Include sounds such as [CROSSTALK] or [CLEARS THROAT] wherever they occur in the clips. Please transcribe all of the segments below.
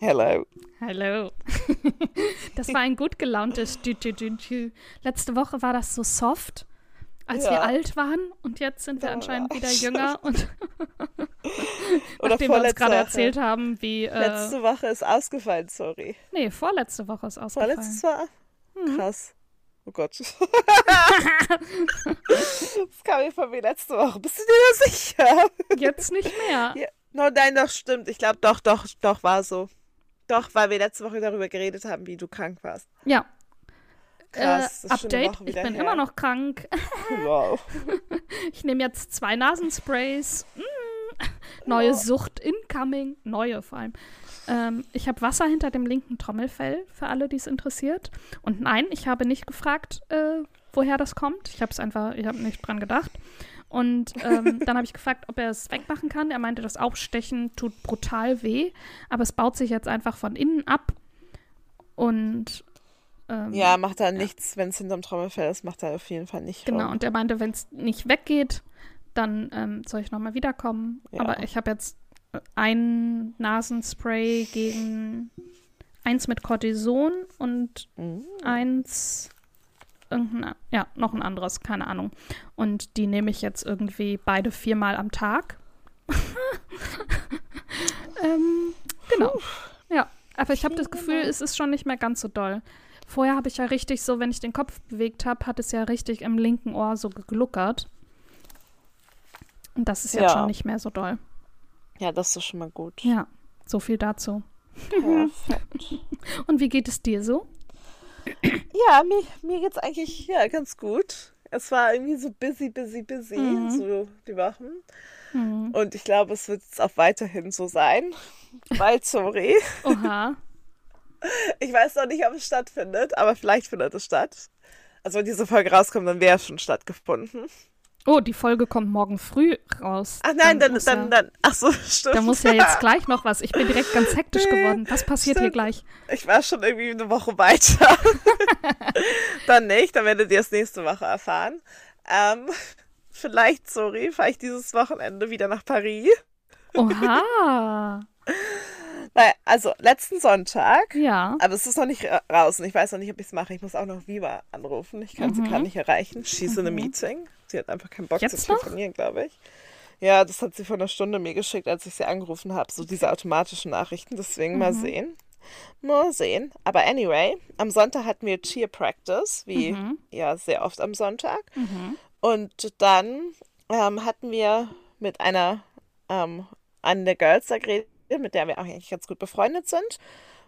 Hello. Hello. [LAUGHS] Das war ein gut gelauntes. Letzte Woche war das so soft, als ja. wir alt waren und jetzt sind wir ja, anscheinend wieder [LAUGHS] jünger und [LAUGHS] nachdem wir uns gerade erzählt haben, wie äh, letzte Woche ist ausgefallen, sorry. Nee, vorletzte Woche ist ausgefallen. Vorletztes war hm. krass. Oh Gott. [LAUGHS] das kam mir von mir letzte Woche. Bist du dir da sicher? Jetzt nicht mehr. Ja. No, nein, doch, stimmt. Ich glaube, doch, doch, doch, war so. Doch, weil wir letzte Woche darüber geredet haben, wie du krank warst. Ja. Krass, äh, Update, ich bin her. immer noch krank. [LAUGHS] Wow. [LAUGHS] Ich nehme jetzt zwei Nasensprays. Mm. Neue Sucht incoming. Neue vor allem. Ähm, ich habe Wasser hinter dem linken Trommelfell, für alle, die es interessiert. Und nein, ich habe nicht gefragt, äh, woher das kommt. Ich habe es einfach, ich habe nicht dran gedacht. Und ähm, [LAUGHS] dann habe ich gefragt, ob er es wegmachen kann. Er meinte, das Aufstechen tut brutal weh, aber es baut sich jetzt einfach von innen ab. Und ähm, Ja, macht da nichts, wenn es hinterm Trommelfell ist, macht er auf jeden Fall nicht. Genau, rum. und er meinte, wenn es nicht weggeht, dann ähm, soll ich nochmal wiederkommen. Ja. Aber ich habe jetzt ein Nasenspray gegen eins mit Cortison und Mhm. eins irgendein, ja, noch ein anderes, keine Ahnung. Und die nehme ich jetzt irgendwie beide viermal am Tag. [LAUGHS] ähm, genau. Ja, aber ich habe das Gefühl, es ist schon nicht mehr ganz so doll. Vorher habe ich ja richtig so, wenn ich den Kopf bewegt habe, hat es ja richtig im linken Ohr so gegluckert. Und das ist jetzt Ja. schon nicht mehr so doll. Ja, das ist schon mal gut. Ja, so viel dazu. Perfekt. [LAUGHS] Und wie geht es dir so? Ja, mir, mir geht's eigentlich ja, ganz gut. Es war irgendwie so busy, busy, busy, Mhm. so die Wochen. Hm. Und ich glaube, es wird jetzt auch weiterhin so sein. Weil, sorry, Oha. [LAUGHS] ich weiß noch nicht, ob es stattfindet, aber vielleicht findet es statt. Also wenn diese Folge rauskommt, dann wäre es schon stattgefunden. Oh, die Folge kommt morgen früh raus. Ach nein, dann, muss dann, ja, dann, ach so, [LAUGHS] stimmt. Da muss ja jetzt [LAUGHS] gleich noch was. Ich bin direkt ganz hektisch Nee, geworden. Was passiert hier stimmt. gleich? Ich war schon irgendwie eine Woche weiter. [LAUGHS] dann nicht, dann werdet ihr es nächste Woche erfahren. Ähm, vielleicht, sorry, fahre ich dieses Wochenende wieder nach Paris. Oha. Weil, also letzten Sonntag, Ja. aber es ist noch nicht ra- raus und ich weiß noch nicht, ob ich es mache. Ich muss auch noch Viva anrufen. Ich kann sie Mhm. gerade nicht erreichen. She's in a meeting. Sie hat einfach keinen Bock Jetzt zu telefonieren, glaube ich. Ja, das hat sie vor einer Stunde mir geschickt, als ich sie angerufen habe. So diese automatischen Nachrichten. Deswegen mal Mhm. sehen. Mal sehen. Aber anyway, am Sonntag hatten wir Cheer Practice, wie Mhm. ja sehr oft am Sonntag. Mhm. Und dann ähm, hatten wir mit einer, ähm, einer der Girls da geredet, mit der wir auch eigentlich ganz gut befreundet sind.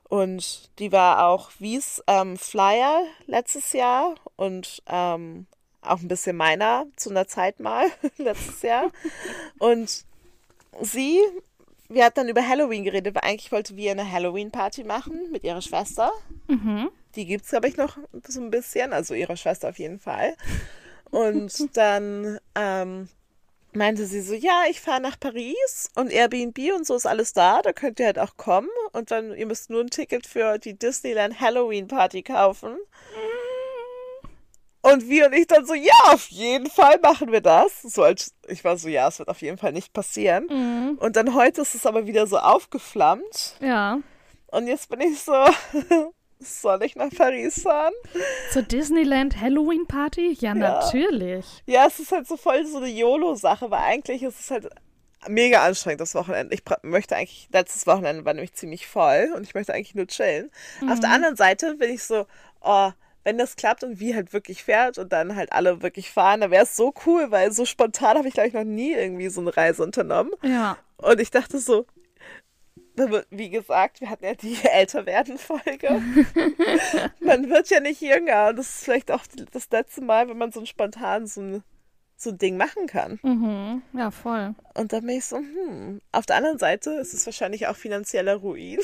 Und die war auch Wies ähm, Flyer letztes Jahr und ähm, auch ein bisschen meiner zu einer Zeit mal [LAUGHS] letztes Jahr. Und sie, wir hatten dann über Halloween geredet, weil eigentlich wollte wir eine Halloween-Party machen mit ihrer Schwester. Mhm. Die gibt es, glaube ich, noch so ein bisschen, also ihre Schwester auf jeden Fall. Und [LAUGHS] dann ähm, meinte sie so, ja, ich fahre nach Paris und Airbnb und so ist alles da, da könnt ihr halt auch kommen. Und dann, ihr müsst nur ein Ticket für die Disneyland Halloween Party kaufen. Und wir und ich dann so, ja, auf jeden Fall machen wir das. So als, ich war so, ja, es wird auf jeden Fall nicht passieren. Mhm. Und dann heute ist es aber wieder so aufgeflammt. Ja. Und jetzt bin ich so, [LAUGHS] soll ich nach Paris fahren? Zur Disneyland Halloween Party? Ja, natürlich. Ja, es ist halt so voll so eine YOLO-Sache, weil eigentlich ist es halt mega anstrengend, das Wochenende. Ich möchte eigentlich, letztes Wochenende war nämlich ziemlich voll und ich möchte eigentlich nur chillen. Auf der anderen Seite bin ich so, oh, wenn das klappt und wie halt wirklich fährt und dann halt alle wirklich fahren, dann wäre es so cool, weil so spontan habe ich, glaube ich, noch nie irgendwie so eine Reise unternommen. Ja. Und ich dachte so, wie gesagt, wir hatten ja die [LAUGHS] Älterwerden-Folge. [LAUGHS] man wird ja nicht jünger. Und das ist vielleicht auch das letzte Mal, wenn man so spontan so ein, so ein Ding machen kann. Mhm. Ja, voll. Und dann bin ich so, hm. Auf der anderen Seite ist es wahrscheinlich auch finanzieller Ruin.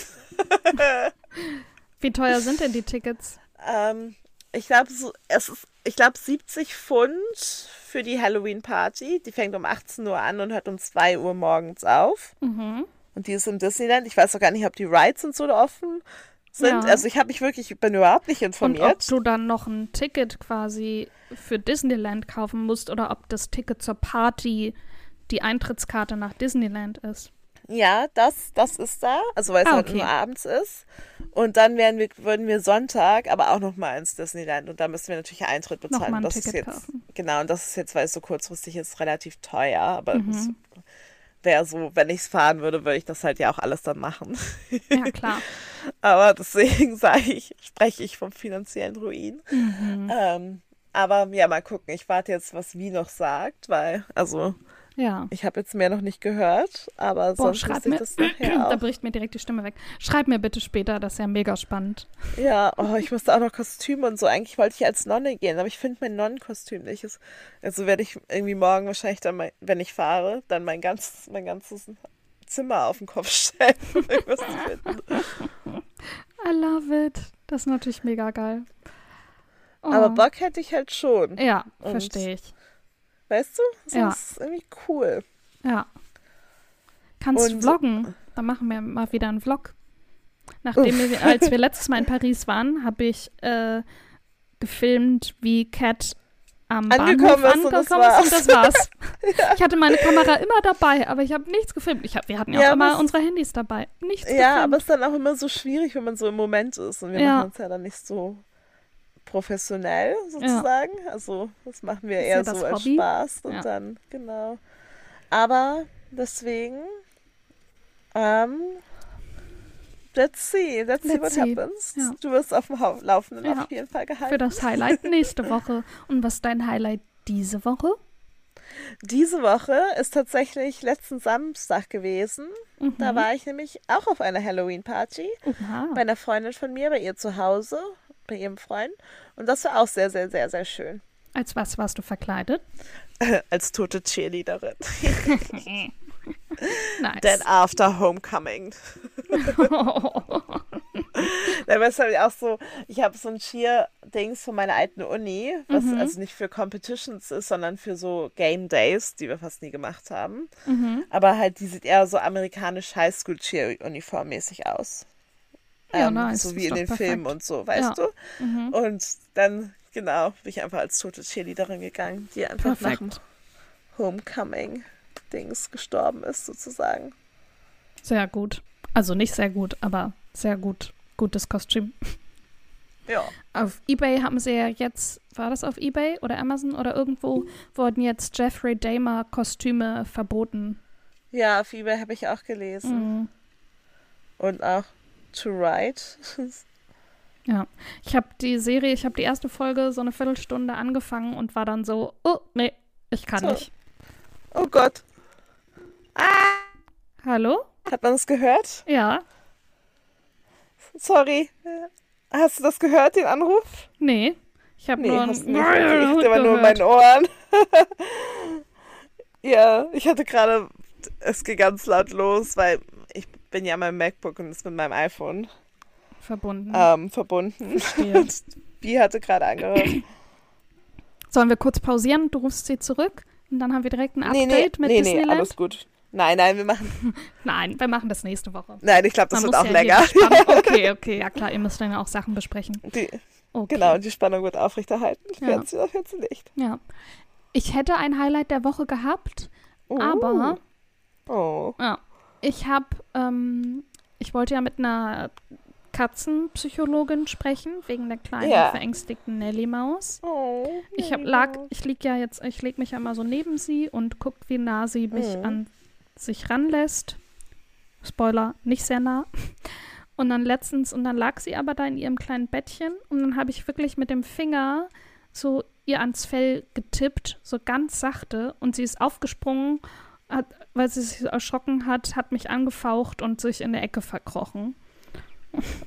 [LAUGHS] Wie teuer sind denn die Tickets? Ähm, ich glaube, so, es ist, ich glaube, 70 Pfund für die Halloween-Party. Die fängt um 18 Uhr an und hört um 2 Uhr morgens auf. Mhm. Und die ist im Disneyland. Ich weiß auch gar nicht, ob die Rides und so offen sind. Ja. Also ich habe mich wirklich, ich bin überhaupt nicht Und ob informiert. du dann noch ein Ticket quasi für Disneyland kaufen musst oder ob das Ticket zur Party die Eintrittskarte nach Disneyland ist. Ja, das, das ist da. Also weil es Ah, halt okay. nur abends ist. Und dann werden wir, würden wir Sonntag aber auch noch mal ins Disneyland. Und da müssen wir natürlich Eintritt bezahlen. Nochmal ein das ist Ticket jetzt, kaufen. Genau, und das ist jetzt, weil es so kurzfristig ist, relativ teuer. Aber Mhm. es wäre so, wenn ich es fahren würde, würde ich das halt ja auch alles dann machen. Ja, klar. [LAUGHS] Aber deswegen [LAUGHS] sage ich, spreche ich vom finanziellen Ruin. Mhm. Ähm, aber ja, mal gucken. Ich warte jetzt, was Wie noch sagt, weil, also, Ja. ich habe jetzt mehr noch nicht gehört, aber Boah, sonst schreib mir, das nachher [CLEARS THROAT] da bricht mir direkt die Stimme weg. Schreib mir bitte später, das ist ja mega spannend. Ja, oh, ich musste auch noch Kostüme und so. Eigentlich wollte ich als Nonne gehen, aber ich finde mein Nonnenkostüm nicht. Also werde ich irgendwie morgen wahrscheinlich dann, mein, wenn ich fahre, dann mein ganzes, mein ganzes Zimmer auf den Kopf [LAUGHS] stellen, um irgendwas zu finden. I love it. Das ist natürlich mega geil. Oh. Aber Bock hätte ich halt schon. Ja, verstehe ich. Weißt du? Das Ja. ist irgendwie cool. Ja. Kannst Und- vloggen. Dann machen wir mal wieder einen Vlog. Nachdem wir, als wir [LAUGHS] letztes Mal in Paris waren, habe ich äh, gefilmt, wie Cat am Angekommen Bahnhof ist und das angekommen ist und das war's. [LAUGHS] Ja. Ich hatte meine Kamera immer dabei, aber ich habe nichts gefilmt. Ich hab, wir hatten ja, Ja, auch immer aber- unsere Handys dabei. Nichts Ja, aber gefilmt. es ist dann auch immer so schwierig, wenn man so im Moment ist. Und wir Ja. machen uns ja dann nicht so professionell sozusagen. Also das machen wir Ist eher ja so als. Spaß und Ja. dann, genau. Aber deswegen, ähm, let's see, let's, see Let's what see. happens. Ja. Du wirst auf dem Laufenden Ja. auf jeden Fall gehalten. Für das Highlight [LAUGHS] nächste Woche. Und was ist dein Highlight diese Woche? Diese Woche ist tatsächlich letzten Samstag gewesen. Mhm. Da war ich nämlich auch auf einer Halloween-Party. Bei einer Freundin von mir, bei ihr zu Hause, bei ihrem Freund. Und das war auch sehr, sehr, sehr, sehr schön. Als was warst du verkleidet? [LAUGHS] Als tote Cheerleaderin. [LAUGHS] Nice. Then after Homecoming. Da war es halt auch so, ich habe so ein Cheer-Dings von meiner alten Uni, was Mhm. also nicht für Competitions ist, sondern für so Game Days, die wir fast nie gemacht haben. mhm. Aber halt, die sieht eher so amerikanisch Highschool-Cheer-Uniform-mäßig aus. Ja, Ähm, nice. So wie in den perfekt. Filmen und so, weißt Ja. du? Mhm. Und dann, genau, bin ich einfach als tote Cheerleaderin gegangen, die einfach nach dem Perfekt. Homecoming-Dings gestorben ist, sozusagen. Sehr gut. Also nicht sehr gut, aber sehr gut. Gutes Kostüm. Ja. Auf Ebay haben sie ja jetzt, war das auf Ebay oder Amazon oder irgendwo, wurden jetzt Jeffrey Dahmer Kostüme verboten. Ja, auf eBay habe ich auch gelesen. Mhm. Und auch To Write. [LAUGHS] Ja. Ich habe die Serie, ich habe die erste Folge so eine Viertelstunde angefangen und war dann so, oh, nee, ich kann So. nicht. oh Gott. Hallo? Hat man es gehört? Ja? Sorry. Hast du das gehört, den Anruf? Nee. Ich habe Nee, nur hast ein nicht. Ich aber nur in meinen Ohren. [LAUGHS] ja, ich hatte gerade, es ging ganz laut los, weil bin ja mein MacBook und ist mit meinem iPhone verbunden. ähm, verbunden. Und [LAUGHS] die hatte gerade angehört. Sollen wir kurz pausieren? Du rufst sie zurück und dann haben wir direkt ein nee, Update nee, mit nee, nee, Disneyland. alles gut. Nein, nein, wir machen, [LAUGHS] Nein, wir machen das nächste Woche. nein, ich glaube, das Man wird auch ja länger. [LAUGHS] Okay, okay, ja klar, ihr müsst dann ja auch Sachen besprechen. Die, Okay. Genau, die Spannung wird aufrechterhalten. Ich Ja. auf jetzt nicht. Ja. Ich hätte ein Highlight der Woche gehabt, Oh. aber Oh. ja, ich habe, ähm, ich wollte ja mit einer Katzenpsychologin sprechen, wegen der kleinen Ja. verängstigten Nelly-Maus. Oh. Ich hab, lag, ich lieg ja jetzt, ich leg mich ja immer so neben sie und guckt, wie nah sie mich Mhm. an sich ranlässt. Spoiler, nicht sehr nah. Und dann letztens, und dann lag sie aber da in ihrem kleinen Bettchen und dann habe ich wirklich mit dem Finger so ihr ans Fell getippt, so ganz sachte und sie ist aufgesprungen, hat, weil sie sich erschrocken hat, hat mich angefaucht und sich in der Ecke verkrochen.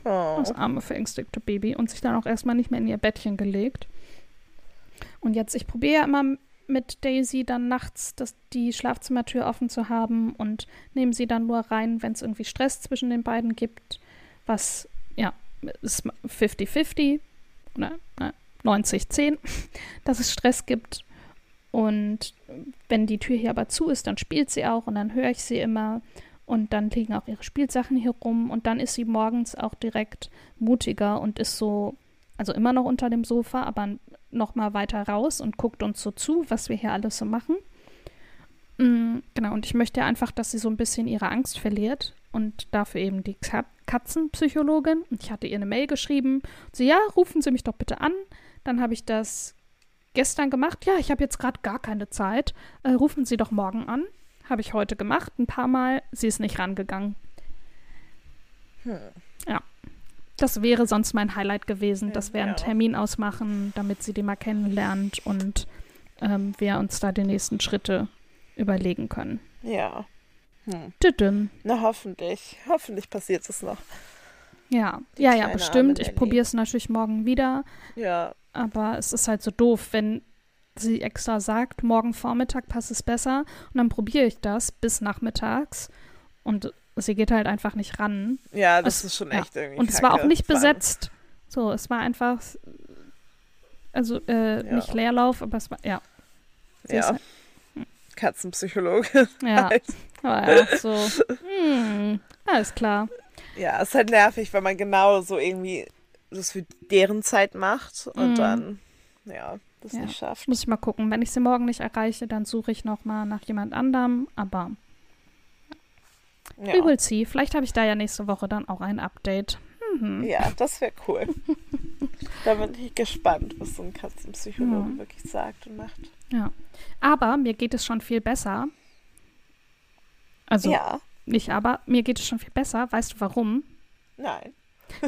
Oh. Das arme, verängstigte Baby. Und sich dann auch erstmal nicht mehr in ihr Bettchen gelegt. Und jetzt, ich probiere ja immer mit Daisy dann nachts das, die Schlafzimmertür offen zu haben und nehme sie dann nur rein, wenn es irgendwie Stress zwischen den beiden gibt. Was, ja, ist 50-50 oder ne, 90-10, [LAUGHS] dass es Stress gibt. Und wenn die Tür hier aber zu ist, dann spielt sie auch und dann höre ich sie immer. Und dann liegen auch ihre Spielsachen hier rum. Und dann ist sie morgens auch direkt mutiger und ist so, also immer noch unter dem Sofa, aber noch mal weiter raus und guckt uns so zu, was wir hier alles so machen. Mm, genau, und ich möchte einfach, dass sie so ein bisschen ihre Angst verliert und dafür eben die Katzenpsychologin. Und ich hatte ihr eine Mail geschrieben. Sie, ja, rufen Sie mich doch bitte an. Dann habe ich das gestern gemacht. Ja, ich habe jetzt gerade gar keine Zeit. Äh, rufen Sie doch morgen an. Habe ich heute gemacht, ein paar Mal. Sie ist nicht rangegangen. Hm. Ja. Das wäre sonst mein Highlight gewesen, dass wir einen Termin ausmachen, damit sie die mal kennenlernt und ähm, wir uns da die nächsten Schritte überlegen können. Ja. Hm. Tüdüm. Na, hoffentlich. Hoffentlich passiert es noch. Ja, die ja, ja, bestimmt. Ich probiere es natürlich morgen wieder. Ja. Aber es ist halt so doof, wenn sie extra sagt, morgen Vormittag passt es besser. Und dann probiere ich das bis nachmittags. Und sie geht halt einfach nicht ran. Ja, das es, ist schon echt ja. irgendwie. Und es war auch nicht besetzt. So, es war einfach, also äh, ja. nicht Leerlauf, aber es war, ja. Sie ja. Halt, hm. Katzenpsychologe. Ja. [LAUGHS] Halt. Aber ja, so, hm, alles klar. Ja, es ist halt nervig, wenn man genau so irgendwie das für deren Zeit macht und mm. dann, ja, das ja. nicht schafft. Muss ich mal gucken. Wenn ich sie morgen nicht erreiche, dann suche ich noch mal nach jemand anderem, aber ja. We will see. Vielleicht habe ich da ja nächste Woche dann auch ein Update. Mhm. Ja, das wäre cool. [LAUGHS] da bin ich gespannt, was so ein Katzenpsychologe ja. wirklich sagt und macht. Ja. Aber mir geht es schon viel besser. Also, ja. nicht aber, mir geht es schon viel besser. Weißt du warum? Nein.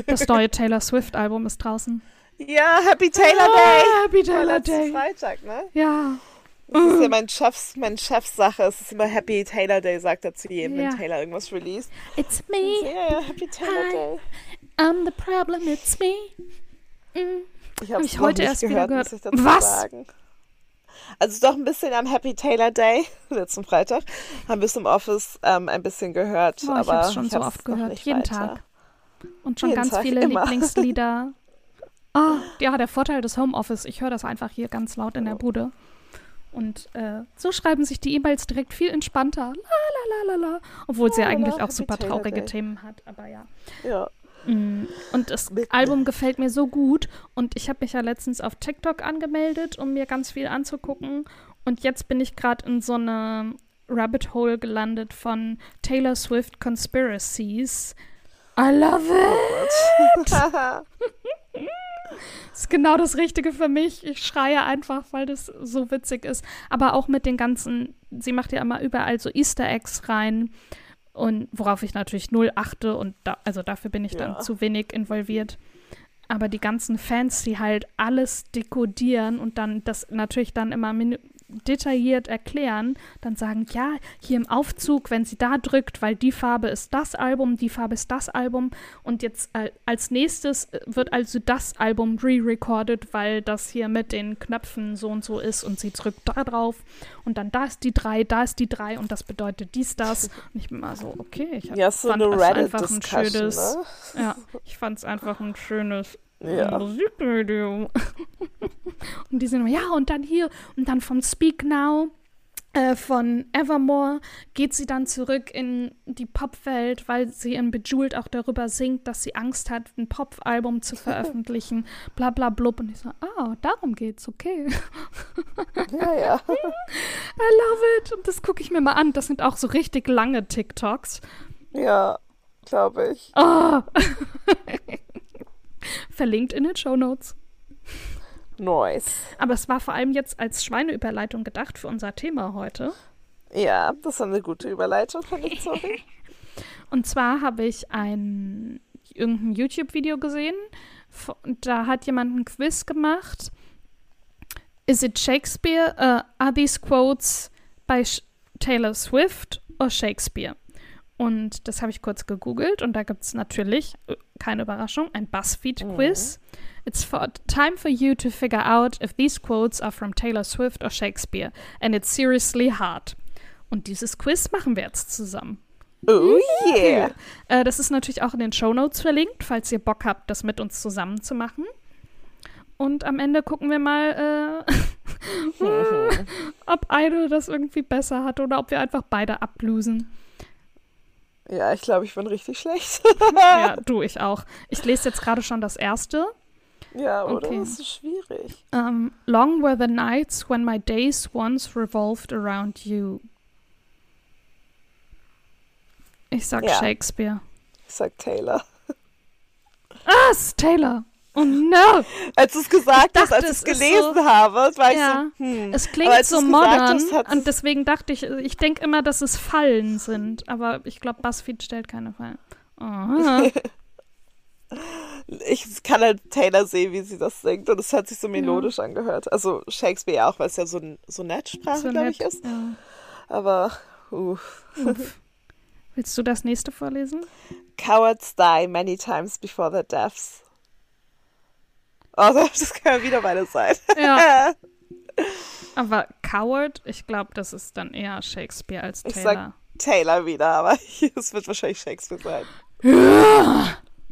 Das neue Taylor Swift-Album ist draußen. Ja, Happy Taylor Day. Ah, Happy Taylor Day. Freitag, ne? Ja. Das ist ja mein Chefs, mein Chefsache. Es ist immer Happy Taylor Day, sagt er zu jedem, ja. wenn Taylor irgendwas released. It's me. Ja, ja, Happy Taylor Hi. Day. I'm the problem, it's me. Mm. Ich habe hab heute erst gehört, wieder gehört. Was? Sagen. Also doch ein bisschen am Happy Taylor Day, [LAUGHS] letzten Freitag, haben wir es im Office ähm, ein bisschen gehört. Oh, aber ich habe es schon so oft gehört, jeden weiter. Tag. Und schon jeden ganz Tag, viele immer. [LAUGHS] Lieblingslieder. Oh, ja, der Vorteil des Homeoffice, ich höre das einfach hier ganz laut in der Bude. Und äh, so schreiben sich die E-Mails direkt viel entspannter. La, la, la, la, la. Obwohl sie ja eigentlich auch super traurige Themen hat, aber ja. Ja. Mm, und das Album gefällt mir so gut. Und ich habe mich ja letztens auf TikTok angemeldet, um mir ganz viel anzugucken. Und jetzt bin ich gerade in so eine Rabbit Hole gelandet von Taylor Swift Conspiracies. I love it! Das [LAUGHS] [LAUGHS] ist genau das Richtige für mich. Ich schreie einfach, weil das so witzig ist. Aber auch mit den ganzen, sie macht ja immer überall so Easter Eggs rein. Und worauf ich natürlich null achte und da, also dafür bin ich dann zu wenig involviert. Aber die ganzen Fans, die halt alles dekodieren und dann das natürlich dann immer detailliert erklären, dann sagen, ja, hier im Aufzug, wenn sie da drückt, weil die Farbe ist das Album, die Farbe ist das Album und jetzt äh, als nächstes wird also das Album re-recorded, weil das hier mit den Knöpfen so und so ist und sie drückt da drauf und dann da ist die drei, da ist die drei und das bedeutet dies, das. Und ich bin mal so, okay, ich hab, ja, so fand eine einfach ein schönes, ne? ja, ich fand es einfach ein schönes ja. Musikvideo. [LAUGHS] [LAUGHS] und die sind, ja, und dann hier, und dann von Speak Now äh, von Evermore geht sie dann zurück in die Popwelt, weil sie in Bejeweled auch darüber singt, dass sie Angst hat, ein Pop-Album zu [LAUGHS] veröffentlichen, bla bla blub. Und ich so, ah, darum geht's, okay. Ja, ja. [LAUGHS] I love it. Und das gucke ich mir mal an. Das sind auch so richtig lange TikToks. Ja, glaube ich. Oh. Verlinkt in den Show Notes. Nice. Aber es war vor allem jetzt als Schweineüberleitung gedacht für unser Thema heute. Ja, das war eine gute Überleitung, finde ich, sorry. [LAUGHS] Und zwar habe ich ein irgendein YouTube-Video gesehen. Da hat jemand ein Quiz gemacht. Is it Shakespeare? Uh, are these quotes by Sh Taylor Swift or Shakespeare? Und das habe ich kurz gegoogelt und da gibt es natürlich, äh, keine Überraschung, ein BuzzFeed-Quiz. Mhm. It's for, time for you to figure out if these quotes are from Taylor Swift or Shakespeare. And it's seriously hard. Und dieses Quiz machen wir jetzt zusammen. Oh yeah! Äh, das ist natürlich auch in den Show Notes verlinkt, falls ihr Bock habt, das mit uns zusammen zu machen. Und am Ende gucken wir mal, äh, [LAUGHS] ob eine das irgendwie besser hat oder ob wir einfach beide ablosen. Ja, ich glaube, ich bin richtig schlecht. ja, [LAUGHS] du, ich auch. Ich lese jetzt gerade schon das erste. Ja, oder? Okay. Das ist schwierig. Um, long were the nights when my days once revolved around you. Ich sag Ja. Shakespeare. Ich sag Taylor. [LAUGHS] Ah, es ist Taylor. Oh no! Als du es gesagt hast, als ich es gelesen so- habe, war ich Ja. so, hm. Es klingt so modern hast, und deswegen dachte ich, ich denke immer, dass es Fallen sind. Aber ich glaube, BuzzFeed stellt keine Fallen. Aha. [LAUGHS] Ich kann halt Taylor sehen, wie sie das singt und es hat sich so melodisch angehört. Also Shakespeare auch, weil es ja so, ein- so Nettsprache, So glaube nett. ich, ist. Ja. Aber, uh. Uff. Willst du das nächste vorlesen? Cowards die many times before their deaths. Oh, [LAUGHS] das kann ja wieder meine sein. Ja. [LAUGHS] Aber Coward, ich glaube, das ist dann eher Shakespeare als Ich Taylor. sag Taylor wieder, aber [LAUGHS] es wird wahrscheinlich Shakespeare sein.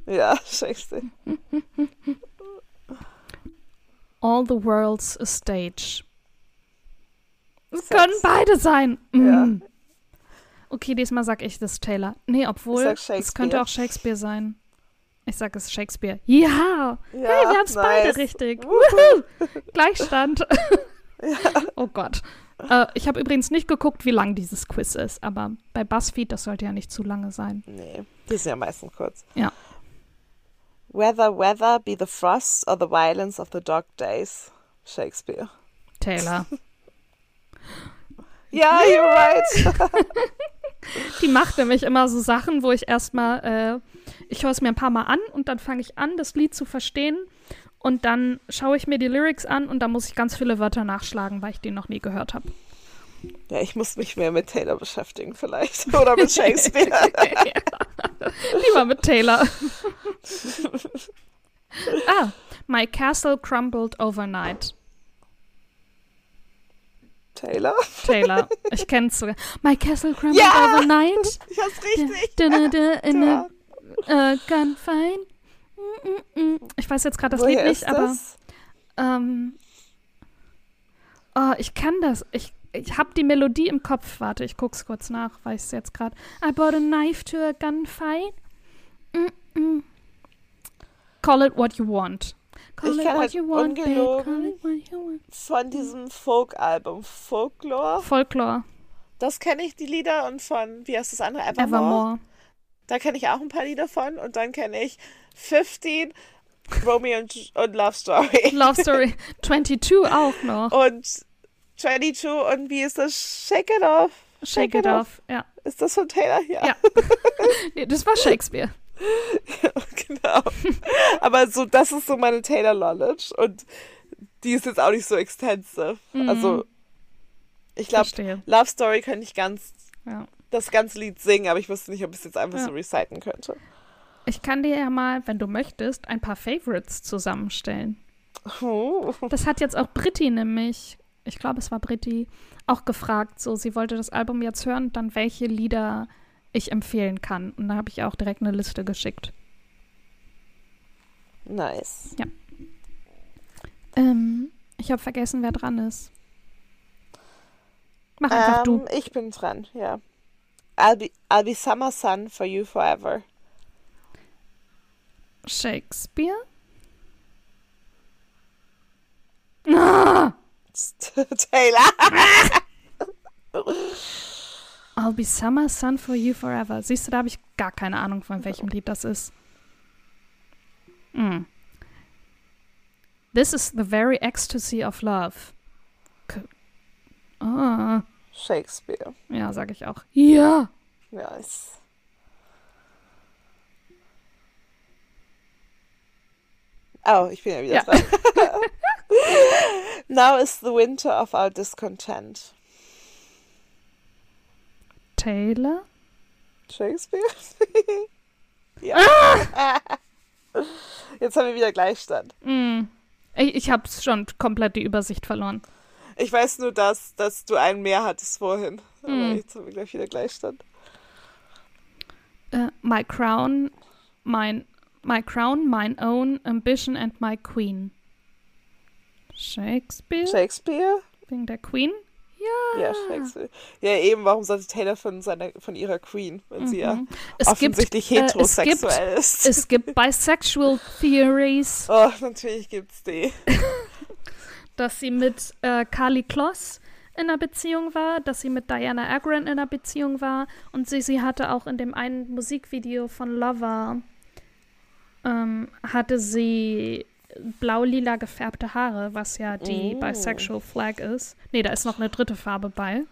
Ja, Shakespeare. All the world's a stage. Es können beide sein. Ja. Mm. Okay, diesmal sag ich das Taylor. Nee, obwohl, es könnte auch Shakespeare sein. Ich sag es Shakespeare. Ja! Ja, hey, wir haben es beide nice. richtig. Wuhu. Wuhu. Gleichstand. [LAUGHS] [LAUGHS] Oh Gott. Äh, ich habe übrigens nicht geguckt, wie lang dieses Quiz ist, aber bei BuzzFeed, das sollte ja nicht zu lange sein. Nee, die sind ja meistens kurz. Ja. Whether weather be the frost or the violence of the dog days. Shakespeare. Taylor. [LAUGHS] Ja, you're right. Die macht nämlich immer so Sachen, wo ich erstmal, äh, ich höre es mir ein paar Mal an und dann fange ich an, das Lied zu verstehen. Und dann schaue ich mir die Lyrics an und dann muss ich ganz viele Wörter nachschlagen, weil ich die noch nie gehört habe. Ja, ich muss mich mehr mit Taylor beschäftigen vielleicht. [LAUGHS] Oder mit Shakespeare. [LAUGHS] Lieber mit Taylor. [LAUGHS] ah, My castle crumbled overnight. Taylor? Taylor. Ich kenne es sogar. My castle crumbled Ja! overnight. [LAUGHS] Ich hab's richtig. Da, da, da, in Ja. a, uh, gunfight. Mm, mm, mm. Ich weiß jetzt gerade das Woher Lied nicht, ist aber ähm, oh, ich kann das. Ich, ich habe die Melodie im Kopf. Warte, ich guck's kurz nach, weil ich es jetzt gerade. I bought a knife to a gunfight. Call it what you want. Call Ich it kann halt want, ungelogen it. Von diesem Folk-Album Folklore. Folklore. Das kenne ich, die Lieder. Und von, wie heißt das andere? Evermore. Evermore. Da kenne ich auch ein paar Lieder von. Und dann kenne ich 15, Romeo und, und Love Story. [LAUGHS] Love Story 22 auch noch. Und 22 und wie ist das? Shake It Off. Shake it off. Ja. Ist das von Taylor? Ja. Ja. [LAUGHS] Nee, das war Shakespeare. [LAUGHS] genau. Aber so, das ist so meine Taylor Knowledge. Und die ist jetzt auch nicht so extensive. Mhm. Also, ich glaube. Love Story könnte ich ganz, Ja. das ganze Lied singen, aber ich wüsste nicht, ob ich es jetzt einfach Ja. so reciten könnte. Ich kann dir ja mal, wenn du möchtest, ein paar Favorites zusammenstellen. Oh. Das hat jetzt auch Britti nämlich, ich glaube, es war Britti, auch gefragt. So, sie wollte das Album jetzt hören und dann welche Lieder ich empfehlen kann. Und da habe ich auch direkt eine Liste geschickt. Nice. Ähm, ich habe vergessen, wer dran ist. Mach einfach Ähm, du. Ich bin dran, ja. I'll be, I'll be Summer Sun for you forever. Shakespeare? [LAUGHS] Taylor. [LAUGHS] I'll be summer sun for you forever. Siehst du, da habe ich gar keine Ahnung, von welchem Lied das ist. Mm. This is the very ecstasy of love. K ah, Shakespeare. ja, sage ich auch. Ja. Nice. Oh, ich bin ja wieder Ja. dran. [LAUGHS] Now is the winter of our discontent. Taylor? Shakespeare? [LAUGHS] ja. Ah! Jetzt haben wir wieder Gleichstand. Mm. Ich, ich habe schon komplett die Übersicht verloren. Ich weiß nur, dass, dass du einen mehr hattest vorhin. Aber Hm. jetzt haben wir gleich wieder Gleichstand. Äh, my crown, mein, my crown, mine own, ambition and my queen. Shakespeare? Shakespeare? Wegen der Queen? Ja, Shakespeare. Ja, eben, warum sollte Taylor von, seiner, von ihrer Queen, wenn sie ja Mhm. Es offensichtlich gibt, äh, heterosexuell ist? Es gibt [LAUGHS] Bisexual Theories, oh, natürlich gibt's die. [LAUGHS] dass sie mit äh, Carly Kloss in einer Beziehung war, dass sie mit Diana Agron in einer Beziehung war und sie, sie hatte auch in dem einen Musikvideo von Lover, ähm, hatte sie blau-lila gefärbte Haare, was ja die Oh. Bisexual Flag ist. Nee, da ist noch eine dritte Farbe bei.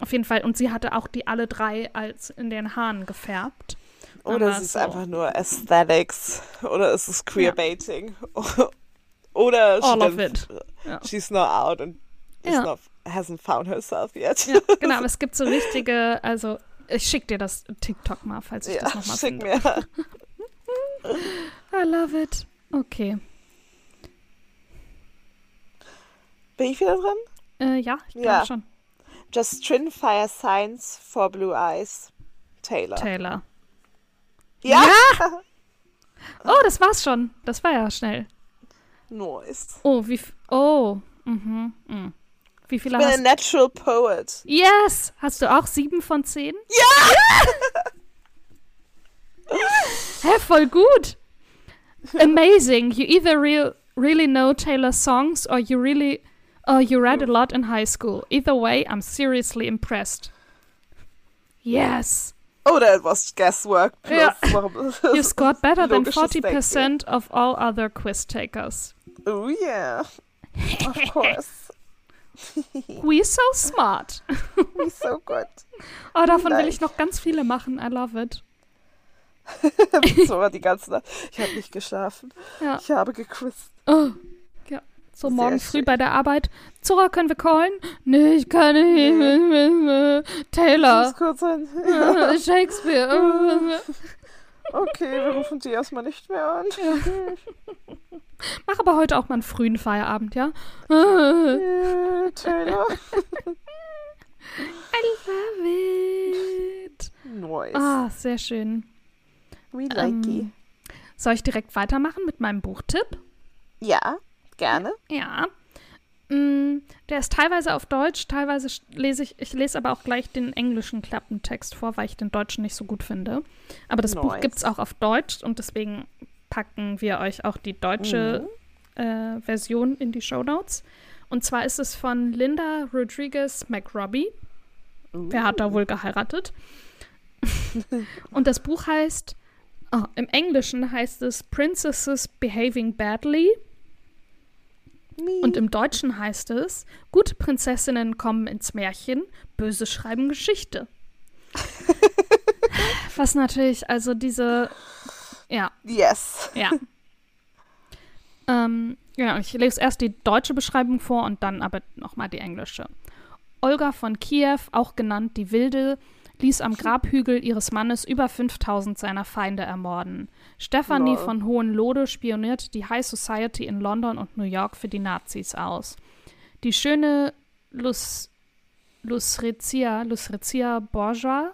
Auf jeden Fall. Und sie hatte auch die alle drei als in den Haaren gefärbt. Oder Aber es ist so. einfach nur Aesthetics. Oder es ist Ja. Queerbaiting. [LAUGHS] Oder All of it. Ja. she's not out and Ja. not, hasn't found herself yet. Ja, [LAUGHS] genau, aber es gibt so richtige, also ich schick dir das TikTok mal, falls ich Ja, das nochmal schick finde. mir. [LAUGHS] I love it. Okay. Bin ich wieder dran? Äh, ja, ich glaube Ja. schon. Just Trin Fire Signs for Blue Eyes. Taylor. Taylor. ja? [LAUGHS] Oh, das war's schon. Das war ja schnell. Nice. Oh, wie. Oh. Mhm. mhm. Wie Ich viele bin hast ein Natural Poet. Yes! Hast du auch sieben von zehn? Ja! [LAUGHS] Hä, voll gut! Amazing. You either real, really know Taylor's songs or you really or you read a lot in high school. Either way, I'm seriously impressed. Yes. Oder etwas Guesswork plus. Ja. [LAUGHS] You scored better than Logisches 40% of all other quiz takers. Oh yeah. Of [LAUGHS] course. [LAUGHS] We so smart. He's so good. Oh, davon will Nice. ich noch ganz viele machen. I love it. so war die ganze Nacht. Ich habe nicht geschlafen. Ja. Ich habe gequizt. Oh. Ja. So morgen früh bei der Arbeit. Zora, können wir callen? Nee, ich kann nicht. Ich Taylor. muss kurz ein. [LAUGHS] Shakespeare. [LAUGHS] Okay, wir rufen die erstmal nicht mehr an. [LAUGHS] Mach aber heute auch mal einen frühen Feierabend, ja? Äh, Taylor. I love it. Nice. Ah, sehr schön. We like Ähm. Soll ich direkt weitermachen mit meinem Buchtipp? Ja, gerne. Ja. Mm, Der ist teilweise auf Deutsch, teilweise lese ich, ich lese aber auch gleich den englischen Klappentext vor, weil ich den deutschen nicht so gut finde. Aber das Buch Nice. gibt es auch auf Deutsch und deswegen packen wir euch auch die deutsche äh, Version in die Show Notes. Und zwar ist es von Linda Rodriguez McRobbie. Wer hat da wohl geheiratet? [LAUGHS] und das Buch heißt, oh, im Englischen heißt es Princesses Behaving Badly. Und im Deutschen heißt es, gute Prinzessinnen kommen ins Märchen, böse schreiben Geschichte. [LAUGHS] Was natürlich, also diese, ja, yes. ja. ähm, ja, ich lese erst die deutsche Beschreibung vor und dann aber nochmal die englische. Olga von Kiew, auch genannt die Wilde, ließ am Grabhügel ihres Mannes über 5000 seiner Feinde ermorden. Stephanie Lol. von Hohenlohe spionierte die High Society in London und New York für die Nazis aus. Die schöne Lus Lucrezia, Lucrezia Borgia,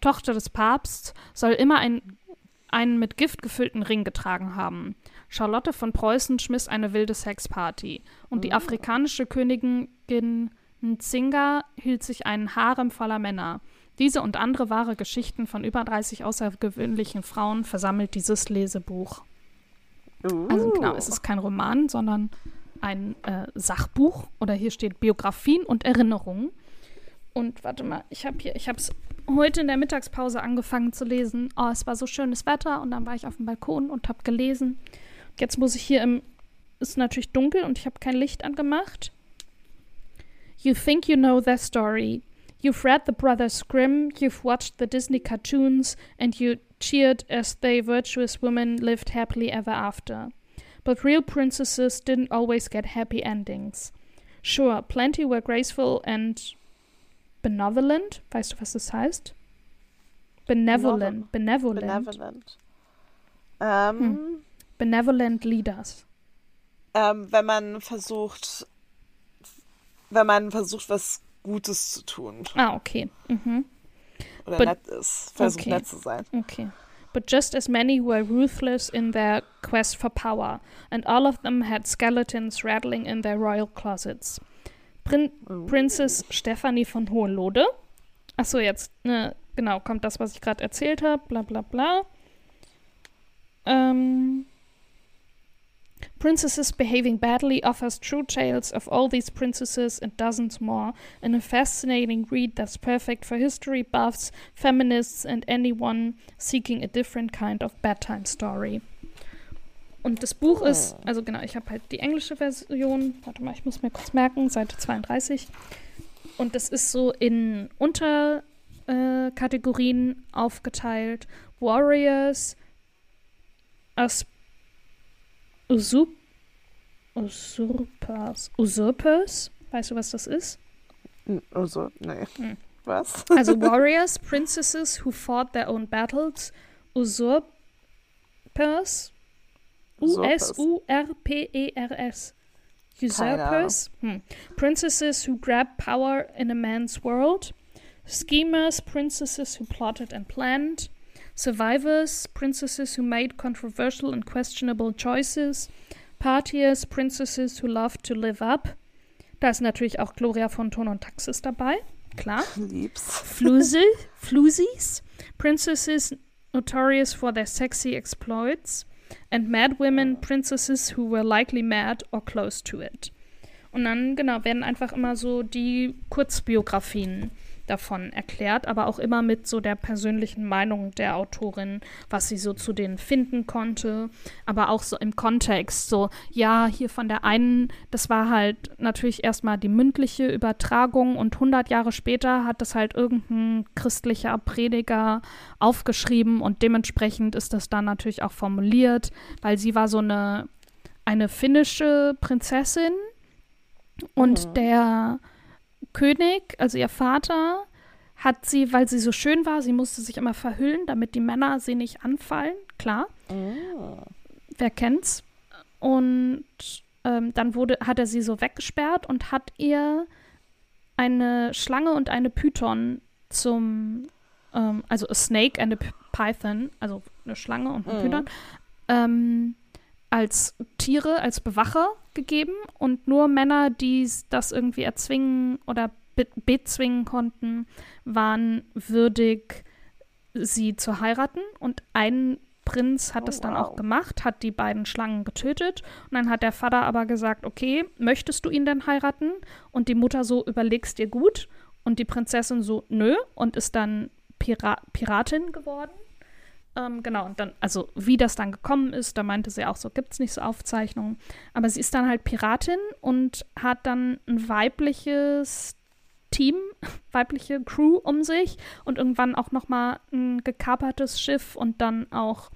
Tochter des Papsts, soll immer ein, einen mit Gift gefüllten Ring getragen haben. Charlotte von Preußen schmiss eine wilde Sexparty und die afrikanische Königin Nzinga hielt sich einen Harem voller Männer. Diese und andere wahre Geschichten von über 30 außergewöhnlichen Frauen versammelt dieses Lesebuch. Also genau, es ist kein Roman, sondern ein äh, Sachbuch oder hier steht Biografien und Erinnerungen. Und warte mal, ich habe hier, ich habe es heute in der Mittagspause angefangen zu lesen. Oh, es war so schönes Wetter und dann war ich auf dem Balkon und habe gelesen. Jetzt muss ich hier im, ist natürlich dunkel und ich habe kein Licht angemacht. You think you know their story. You've read the Brothers Grimm, you've watched the Disney cartoons, and you cheered as they virtuous women lived happily ever after. But real princesses didn't always get happy endings. Sure, plenty were graceful and benevolent. Weißt du, was das heißt? Benevolent. Benevolent. Benevolent. Ähm, Hm. Benevolent leaders. ähm, wenn man versucht, wenn man versucht, was Gutes zu tun Ah, okay. Mhm. oder But- nett ist, versucht okay. nett zu sein. Okay. But just as many were ruthless in their quest for power, and all of them had skeletons rattling in their royal closets. Prin Princess Stephanie von Hohenlode. Achso, jetzt, ne, genau, kommt das, was ich gerade erzählt habe, bla bla bla. Ähm, Princesses Behaving Badly offers true tales of all these princesses and dozens more in a fascinating read that's perfect for history buffs, feminists, and anyone seeking a different kind of bedtime story. Und das Buch oh. ist, also genau, ich habe halt die englische Version, warte mal, ich muss mir kurz merken, Seite 32. Und das ist so in Unterkategorien äh, aufgeteilt. Warriors, As Usurp Usurpers. Usurpers? Weißt du, was das ist? Usurp, nee. Hm. Was? Also [LAUGHS] Warriors, Princesses who fought their own battles. Usurpers. U-S-U-R-P-E-R-S. Usurpers. Hm. Princesses who grab power in a man's world. Schemers, princesses who plotted and planned. Survivors, princesses who made controversial and questionable choices. Partiers, princesses who loved to live up. Da ist natürlich auch Gloria von Ton und Taxis dabei. Klar. Lieb's. Fluse, Flusies, princesses notorious for their sexy exploits. And mad women, princesses who were likely mad or close to it. Und dann, genau, werden einfach immer so die Kurzbiografien davon erklärt, aber auch immer mit so der persönlichen Meinung der Autorin, was sie so zu denen finden konnte, aber auch so im Kontext, so, ja, hier von der einen, das war halt natürlich erstmal die mündliche Übertragung und 100 Jahre später hat das halt irgendein christlicher Prediger aufgeschrieben und dementsprechend ist das dann natürlich auch formuliert, weil sie war so eine, eine finnische Prinzessin und mhm. der König, also ihr Vater, hat sie, weil sie so schön war, sie musste sich immer verhüllen, damit die Männer sie nicht anfallen, klar. Oh. Wer kennt's? Und ähm, dann wurde, hat er sie so weggesperrt und hat ihr eine Schlange und eine Python zum, ähm, also a snake and a python, also eine Schlange und ein mhm. Python, ähm, als Tiere, als Bewacher gegeben und nur Männer, die das irgendwie erzwingen oder be bezwingen konnten, waren würdig, sie zu heiraten. Und ein Prinz hat oh, das dann wow. auch gemacht, hat die beiden Schlangen getötet. Und dann hat der Vater aber gesagt, okay, möchtest du ihn denn heiraten? Und die Mutter so, überlegst dir gut. Und die Prinzessin so, nö. Und ist dann Pira Piratin geworden. Ähm, genau, und dann, also wie das dann gekommen ist, da meinte sie auch so, gibt es nicht so Aufzeichnungen. Aber sie ist dann halt Piratin und hat dann ein weibliches Team, [LAUGHS] weibliche Crew um sich und irgendwann auch noch mal ein gekapertes Schiff und dann auch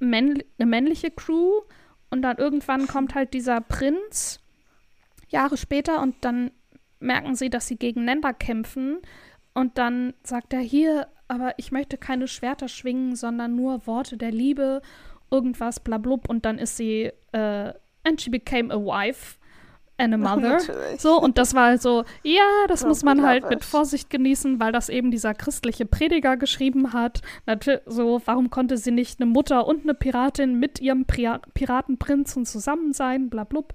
männ eine männliche Crew. Und dann irgendwann kommt halt dieser Prinz Jahre später und dann merken sie, dass sie gegeneinander kämpfen. Und dann sagt er, hier, aber ich möchte keine Schwerter schwingen, sondern nur Worte der Liebe, irgendwas, blablub. Und dann ist sie, äh, and she became a wife and a [LAUGHS] mother. so, und das war so, ja, das oh, muss man halt mit Vorsicht genießen, weil das eben dieser christliche Prediger geschrieben hat. Natürlich, so, warum konnte sie nicht eine Mutter und eine Piratin mit ihrem Pri Piratenprinzen zusammen sein, blablub.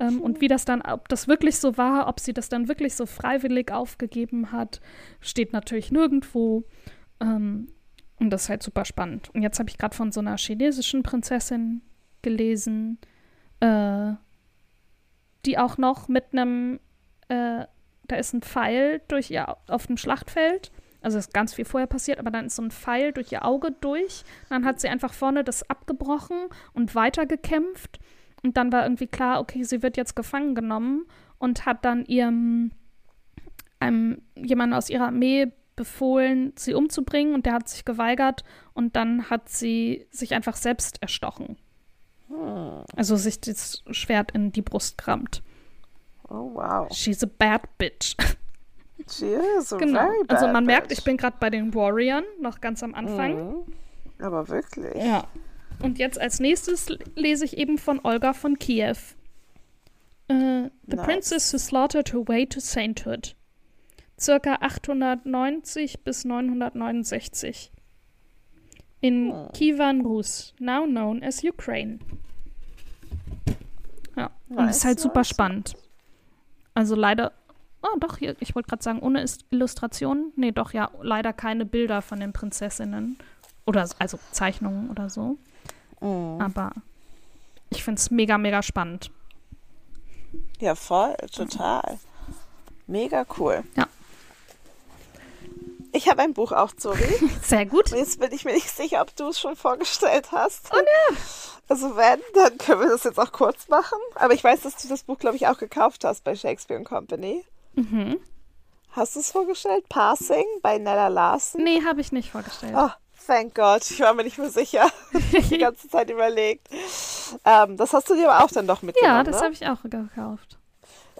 Ähm, und wie das dann, ob das wirklich so war, ob sie das dann wirklich so freiwillig aufgegeben hat, steht natürlich nirgendwo. Ähm, und das ist halt super spannend. Und jetzt habe ich gerade von so einer chinesischen Prinzessin gelesen, äh, die auch noch mit einem, äh, da ist ein Pfeil durch ihr auf dem Schlachtfeld. Also ist ganz viel vorher passiert, aber dann ist so ein Pfeil durch ihr Auge durch. Dann hat sie einfach vorne das abgebrochen und weitergekämpft. Und dann war irgendwie klar, okay, sie wird jetzt gefangen genommen und hat dann ihrem einem jemanden aus ihrer Armee befohlen, sie umzubringen und der hat sich geweigert und dann hat sie sich einfach selbst erstochen. Hm. Also sich das Schwert in die Brust krammt. Oh wow. She's a bad bitch. She is a genau. very bad Also man bitch. merkt, ich bin gerade bei den Warriors, noch ganz am Anfang. Mhm. Aber wirklich. Ja. Und jetzt als nächstes lese ich eben von Olga von Kiew. Uh, the nice. Princess who slaughtered her way to sainthood. Circa 890 bis 969. In oh. Kievan Rus, now known as Ukraine. Ja, nice, und ist halt super nice. spannend. Also leider, oh doch, hier, ich wollte gerade sagen, ohne Illustrationen. Nee, doch, ja, leider keine Bilder von den Prinzessinnen. Oder also Zeichnungen oder so. Mhm. Aber ich finde es mega, mega spannend. Ja, voll, total. Mega cool. Ja. Ich habe ein Buch auch, Zori. [LAUGHS] Sehr gut. Jetzt bin ich mir nicht sicher, ob du es schon vorgestellt hast. Oh ja. Also wenn, dann können wir das jetzt auch kurz machen. Aber ich weiß, dass du das Buch, glaube ich, auch gekauft hast bei Shakespeare Company. Mhm. Hast du es vorgestellt? Passing bei Nella Larson? Nee, habe ich nicht vorgestellt. Oh, thank God. Ich war mir nicht mehr sicher. [LAUGHS] Ich habe die ganze Zeit überlegt. Ähm, das hast du dir aber auch dann doch mitgenommen, ja, das ne? habe ich auch gekauft.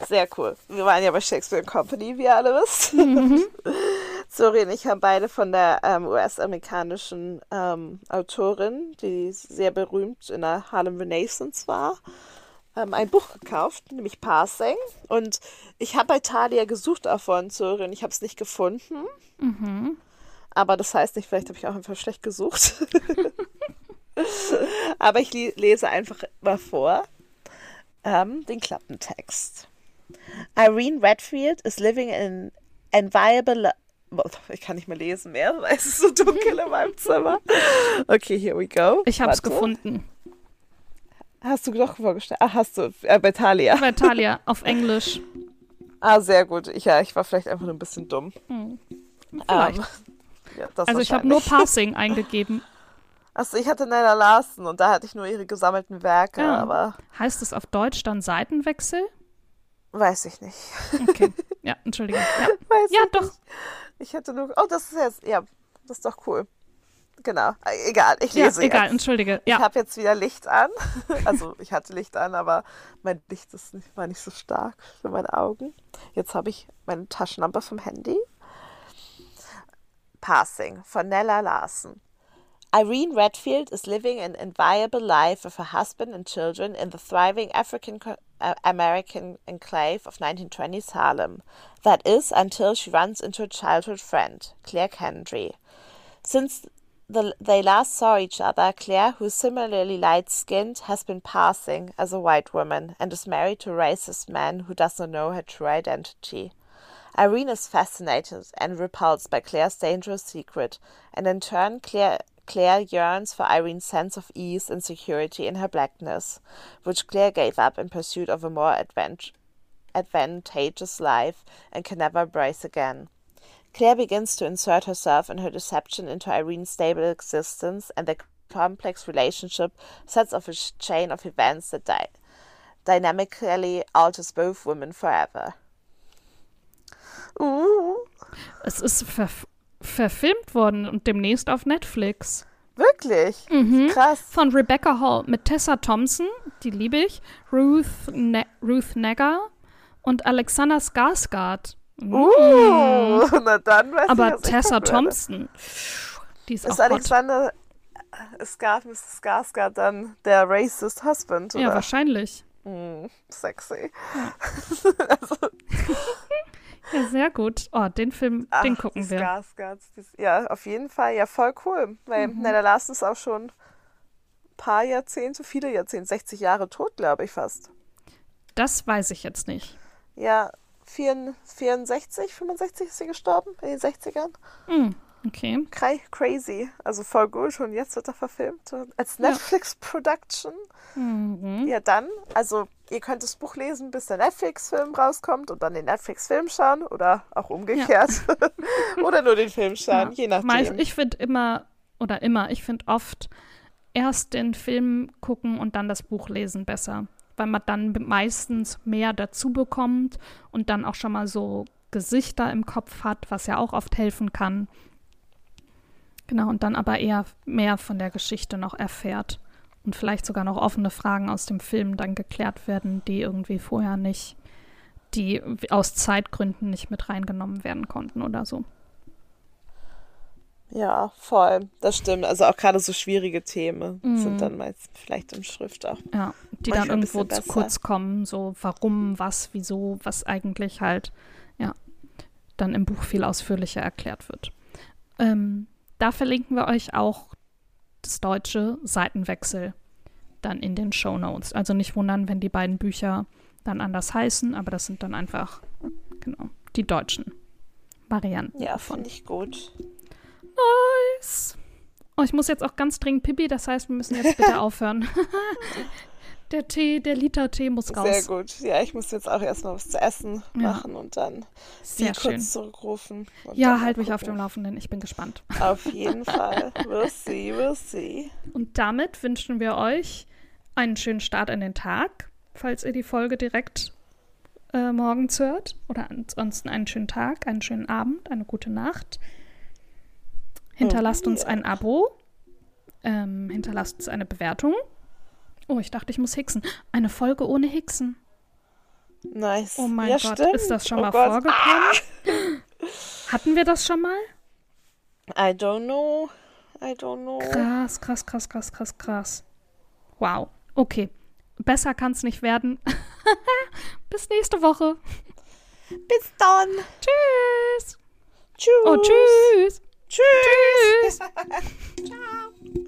Sehr cool. Wir waren ja bei Shakespeare Company, wie ihr alle wisst. Mhm. [LAUGHS] Sori und ich haben beide von der ähm, US-amerikanischen ähm, Autorin, die sehr berühmt in der Harlem Renaissance war, ähm, ein Buch gekauft, nämlich Passing. Und ich habe bei Thalia gesucht auch von Sori und ich habe es nicht gefunden. Mhm. Aber das heißt nicht, vielleicht habe ich auch einfach schlecht gesucht. [LAUGHS] Aber ich lese einfach mal vor ähm, den Klappentext. Irene Redfield is living in enviable. Ich kann nicht mehr lesen mehr, weil es ist so dunkel in meinem Zimmer. Okay, here we go. Ich habe es gefunden. Hast du doch vorgestellt? Ah, hast du. Äh, bei Thalia. Bei Talia auf Englisch. Ah, sehr gut. Ich, ja, ich war vielleicht einfach nur ein bisschen dumm. Hm. Vielleicht. Ähm, ja, das also ich habe nur. Passing eingegeben. [LAUGHS] Achso, ich hatte Nella Larsen und da hatte ich nur ihre gesammelten Werke, Ja. aber Heißt es auf Deutsch dann Seitenwechsel? weiß ich nicht. Okay. [LAUGHS] Ja, entschuldige. Ja, Weiß ja ich doch. Nicht. Ich hätte nur. Oh, das ist jetzt. Ja, das ist doch cool. Genau. Äh, Egal, ich Ja, lese egal, jetzt. entschuldige. Ich Ja, habe jetzt wieder Licht an. [LAUGHS] Also ich hatte Licht an, aber mein Licht ist nicht, war nicht so stark für meine Augen. Jetzt habe ich meine Taschenlampe vom Handy. Passing von Nella Larsen. Irene Redfield is living an enviable life with her husband and children in the thriving African uh, American enclave of 1920s Harlem. That is, until she runs into a childhood friend, Claire Kendry. Since the, they last saw each other, Claire, who is similarly light skinned, has been passing as a white woman and is married to a racist man who does not know her true identity. Irene is fascinated and repulsed by Claire's dangerous secret, and in turn, Claire, Claire yearns for Irene's sense of ease and security in her blackness, which Claire gave up in pursuit of a more advent- advantageous life and can never embrace again. Claire begins to insert herself and her deception into Irene's stable existence, and their complex relationship sets off a chain of events that di- dynamically alters both women forever. Uh, es ist verf verfilmt worden und demnächst auf Netflix. wirklich? Mhm. Krass. Von Rebecca Hall mit Tessa Thompson, die liebe ich, Ruth, ne Ruth Negger und Alexander Skarsgård. Uh, na dann weiß ich, Aber was ich Tessa werde. Thompson, die ist, Ist auch. Alexander Mrs. Skarsgård dann der racist husband, oder? Ja, wahrscheinlich. Hm, sexy. Ja, [LAUGHS] [LAUGHS] sehr gut. Oh, den Film, Ach, den gucken wir. Skarsgårds, die- Ja, auf jeden Fall. Ja, voll cool. Weil Mhm. Nella Larsen ist auch schon ein paar Jahrzehnte, viele Jahrzehnte, 60 Jahre tot, glaube ich fast. Das weiß ich jetzt nicht. Ja, 64, 64, 65 ist sie gestorben in den 60ern. Hm, okay. Cra crazy. Also voll gut. Und jetzt wird er verfilmt. Als Ja. Netflix-Production. Mhm. Ja, dann, also ihr könnt das Buch lesen, bis der Netflix-Film rauskommt und dann den Netflix-Film schauen oder auch umgekehrt. [LAUGHS] oder nur den Film schauen, je Meist, nachdem. ich finde immer, oder immer, ich finde oft erst den Film gucken und dann das Buch lesen besser. Weil man dann meistens mehr dazu bekommt und dann auch schon mal so Gesichter im Kopf hat, was ja auch oft helfen kann. Genau, und dann aber eher mehr von der Geschichte noch erfährt. Und vielleicht sogar noch offene Fragen aus dem Film dann geklärt werden, die irgendwie vorher nicht, die aus Zeitgründen nicht mit reingenommen werden konnten oder so. Ja, voll. Das stimmt. Also auch gerade so schwierige Themen Mhm. sind dann meist vielleicht in Schrift auch. Ja, die dann irgendwo zu kurz kommen, so warum, was, wieso, was eigentlich halt, ja, dann im Buch viel ausführlicher erklärt wird. Ähm, da verlinken wir euch auch das deutsche Seitenwechsel dann in den Show Notes. Also nicht wundern, wenn die beiden Bücher dann anders heißen, aber das sind dann einfach, genau, die deutschen Varianten. Ja, finde ich gut. Nice. Oh, ich muss jetzt auch ganz dringend Pipi, das heißt, wir müssen jetzt bitte [LAUGHS] aufhören. [LAUGHS] der Tee, der Liter Tee muss raus. Sehr gut. Ja, ich muss jetzt auch erstmal was zu essen Ja. machen und dann Sehr sie schön. kurz zurückrufen. Ja, halt mich auf dem Laufenden. Ich bin gespannt. Auf jeden [LAUGHS] Fall. We'll see, we'll see. Und damit wünschen wir euch einen schönen Start in den Tag, falls ihr die Folge direkt äh, morgens hört. Oder ansonsten einen schönen Tag, einen schönen Abend, eine gute Nacht. Hinterlasst Oh, uns ja. ein Abo. Ähm, hinterlasst uns eine Bewertung. Oh, ich dachte, ich muss hixen. Eine Folge ohne Hixen. Nice. Oh mein ja, Gott, stimmt. ist das schon oh mal Gott. vorgekommen? [GASPS] Hatten wir das schon mal? I don't know. I don't know. Krass, krass, krass, krass, krass, krass. Wow. Okay. Besser kann es nicht werden. [LAUGHS] Bis nächste Woche. Bis dann. Tschüss. Tschüss. Oh, tschüss. Tschüss. Tschüss. [LAUGHS] [LAUGHS] Ciao.